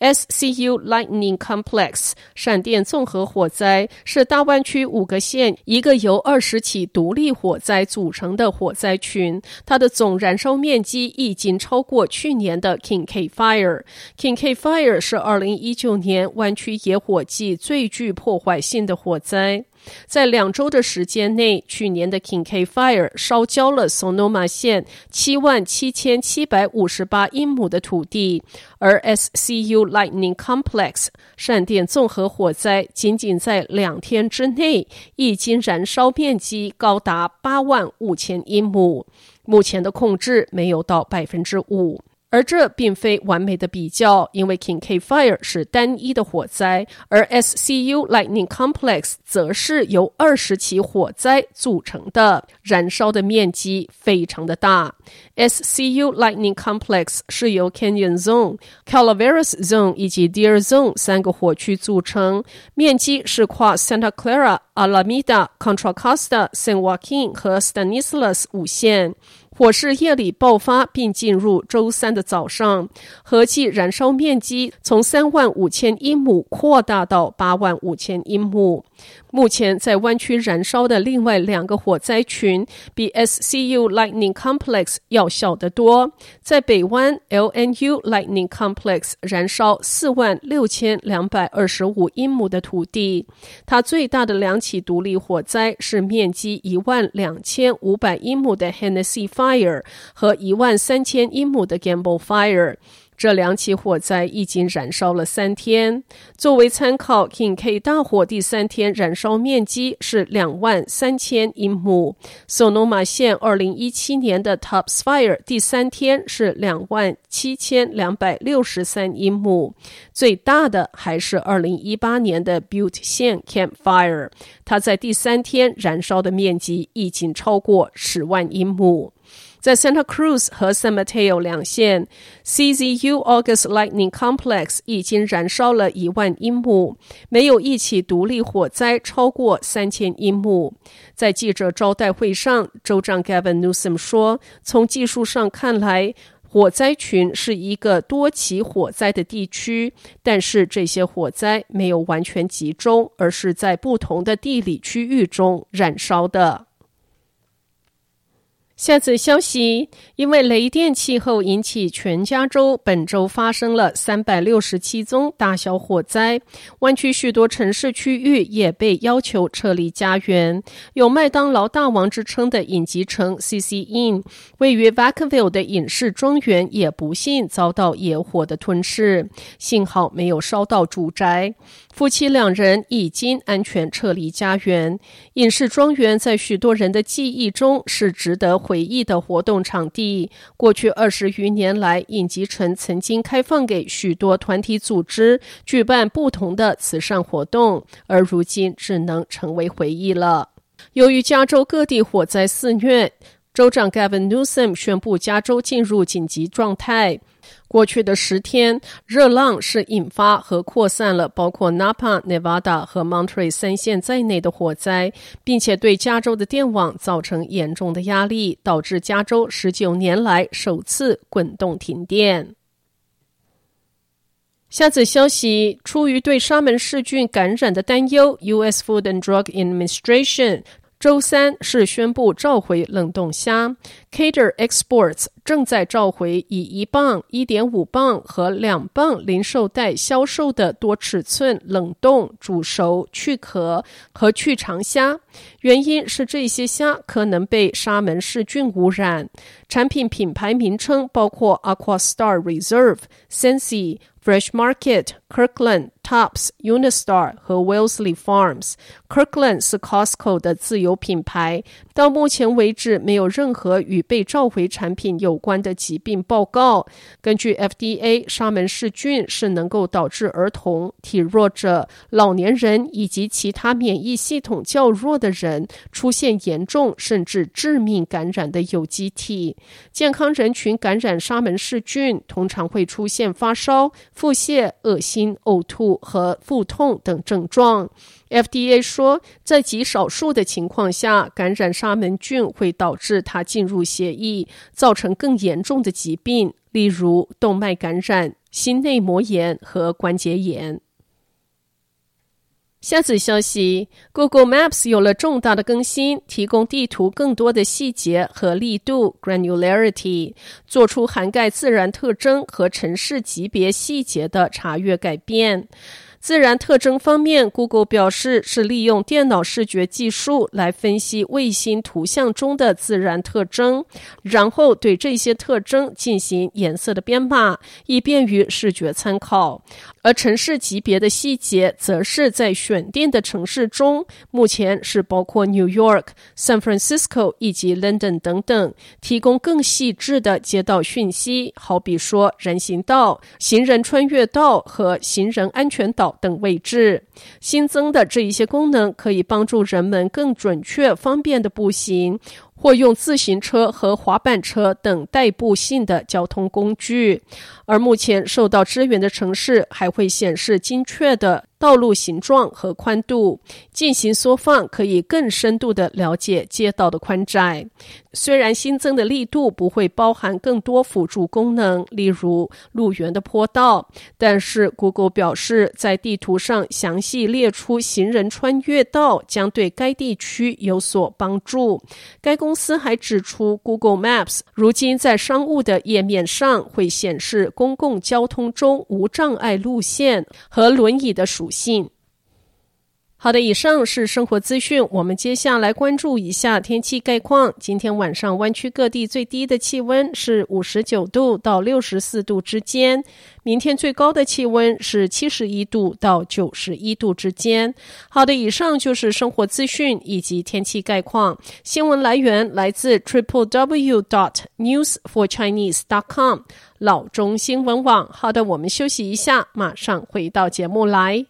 SCU Lightning Complex 闪电综合火灾是大湾区五个县一个由二十起独立火灾组成的火灾群，它的总燃烧面积已经超过去年的 King K Fire。King K Fire 是二零一九年湾区野火季最具破坏性的火灾。在两周的时间内，去年的 Kincade Fire 烧焦了 Sonoma 县七万七千七百五十八英亩的土地，而 SCU Lightning Complex 闪电综合火灾仅仅在两天之内，已经燃烧面积高达八万五千英亩，目前的控制没有到百分之五。而这并非完美的比较，因为 King K Fire 是单一的火灾，而 SCU Lightning Complex 则是由二十起火灾组成的，燃烧的面积非常的大。SCU Lightning Complex 是由 Canyon Zone、Calaveras Zone 以及 Deer Zone 三个火区组成，面积是跨 Santa Clara、Alameda、Contra Costa、San Joaquin 和 Stanislaus 五县。火势夜里爆发，并进入周三的早上，合计燃烧面积从三万五千英亩扩大到八万五千英亩。目前在湾区燃烧的另外两个火灾群，比 SCU Lightning Complex 要小得多。在北湾 LNU Lightning Complex 燃烧四万六千两百二十五英亩的土地，它最大的两起独立火灾是面积一万两千五百英亩的 Hennessy Fire 和一万三千英亩的 Gamble Fire。这两起火灾已经燃烧了三天。作为参考，King K 大火第三天燃烧面积是两万三千英亩。Sonoma 县二零一七年的 Tubbs Fire 第三天是两万七千两百六十三英亩。最大的还是二零一八年的 Butte 县 Camp Fire，它在第三天燃烧的面积已经超过十万英亩。在 Santa Cruz 和 San Mateo 两县，CZU August Lightning Complex 已经燃烧了一万英亩，没有一起独立火灾超过三千英亩。在记者招待会上，州长 Gavin Newsom 说：“从技术上看来，火灾群是一个多起火灾的地区，但是这些火灾没有完全集中，而是在不同的地理区域中燃烧的。”下则消息，因为雷电气候引起全加州本周发生了三百六十七宗大小火灾，湾区许多城市区域也被要求撤离家园。有麦当劳大王之称的影集城 CC Inn，位于 Vacaville 的影视庄园也不幸遭到野火的吞噬，幸好没有烧到住宅。夫妻两人已经安全撤离家园。影视庄园在许多人的记忆中是值得回忆的活动场地。过去二十余年来，影集城曾经开放给许多团体组织举办不同的慈善活动，而如今只能成为回忆了。由于加州各地火灾肆虐，州长 Gavin Newsom 宣布加州进入紧急状态。过去的十天，热浪是引发和扩散了包括 Napa、Nevada 和 Monterey 三县在内的火灾，并且对加州的电网造成严重的压力，导致加州十九年来首次滚动停电。下则消息，出于对沙门氏菌感染的担忧，U.S. Food and Drug Administration。周三是宣布召回冷冻虾，Cater Exports 正在召回以一磅、一点五磅和两磅零售袋销售的多尺寸冷冻、煮熟、去壳和去肠虾，原因是这些虾可能被沙门氏菌污染。产品品牌名称包括 Aquastar Reserve、Sensi。Fresh Market、Kirkland、Tops、Unistar 和 Wellesley Farms。Kirkland 是 Costco 的自有品牌，到目前为止没有任何与被召回产品有关的疾病报告。根据 FDA，沙门氏菌是能够导致儿童、体弱者、老年人以及其他免疫系统较弱的人出现严重甚至致命感染的有机体。健康人群感染沙门氏菌通常会出现发烧、腹泻、恶心、呕吐和腹痛等症状。FDA 说，在极少数的情况下，感染沙门菌会导致它进入血液，造成更严重的疾病，例如动脉感染、心内膜炎和关节炎。下则消息：Google Maps 有了重大的更新，提供地图更多的细节和力度 （granularity），做出涵盖自然特征和城市级别细节的查阅改变。自然特征方面，Google 表示是利用电脑视觉技术来分析卫星图像中的自然特征，然后对这些特征进行颜色的编码，以便于视觉参考。而城市级别的细节，则是在选定的城市中，目前是包括 New York、San Francisco 以及 London 等等，提供更细致的街道讯息，好比说人行道、行人穿越道和行人安全岛等位置。新增的这一些功能，可以帮助人们更准确、方便的步行。或用自行车和滑板车等代步性的交通工具，而目前受到支援的城市还会显示精确的道路形状和宽度，进行缩放，可以更深度地了解街道的宽窄。虽然新增的力度不会包含更多辅助功能，例如路缘的坡道，但是 Google 表示，在地图上详细列出行人穿越道将对该地区有所帮助。该公司还指出，Google Maps 如今在商务的页面上会显示公共交通中无障碍路线和轮椅的属信。好的，以上是生活资讯。我们接下来关注一下天气概况。今天晚上湾区各地最低的气温是五十九度到六十四度之间，明天最高的气温是七十一度到九十一度之间。好的，以上就是生活资讯以及天气概况。新闻来源来自 triple w dot news for chinese dot com 老中新闻网。好的，我们休息一下，马上回到节目来。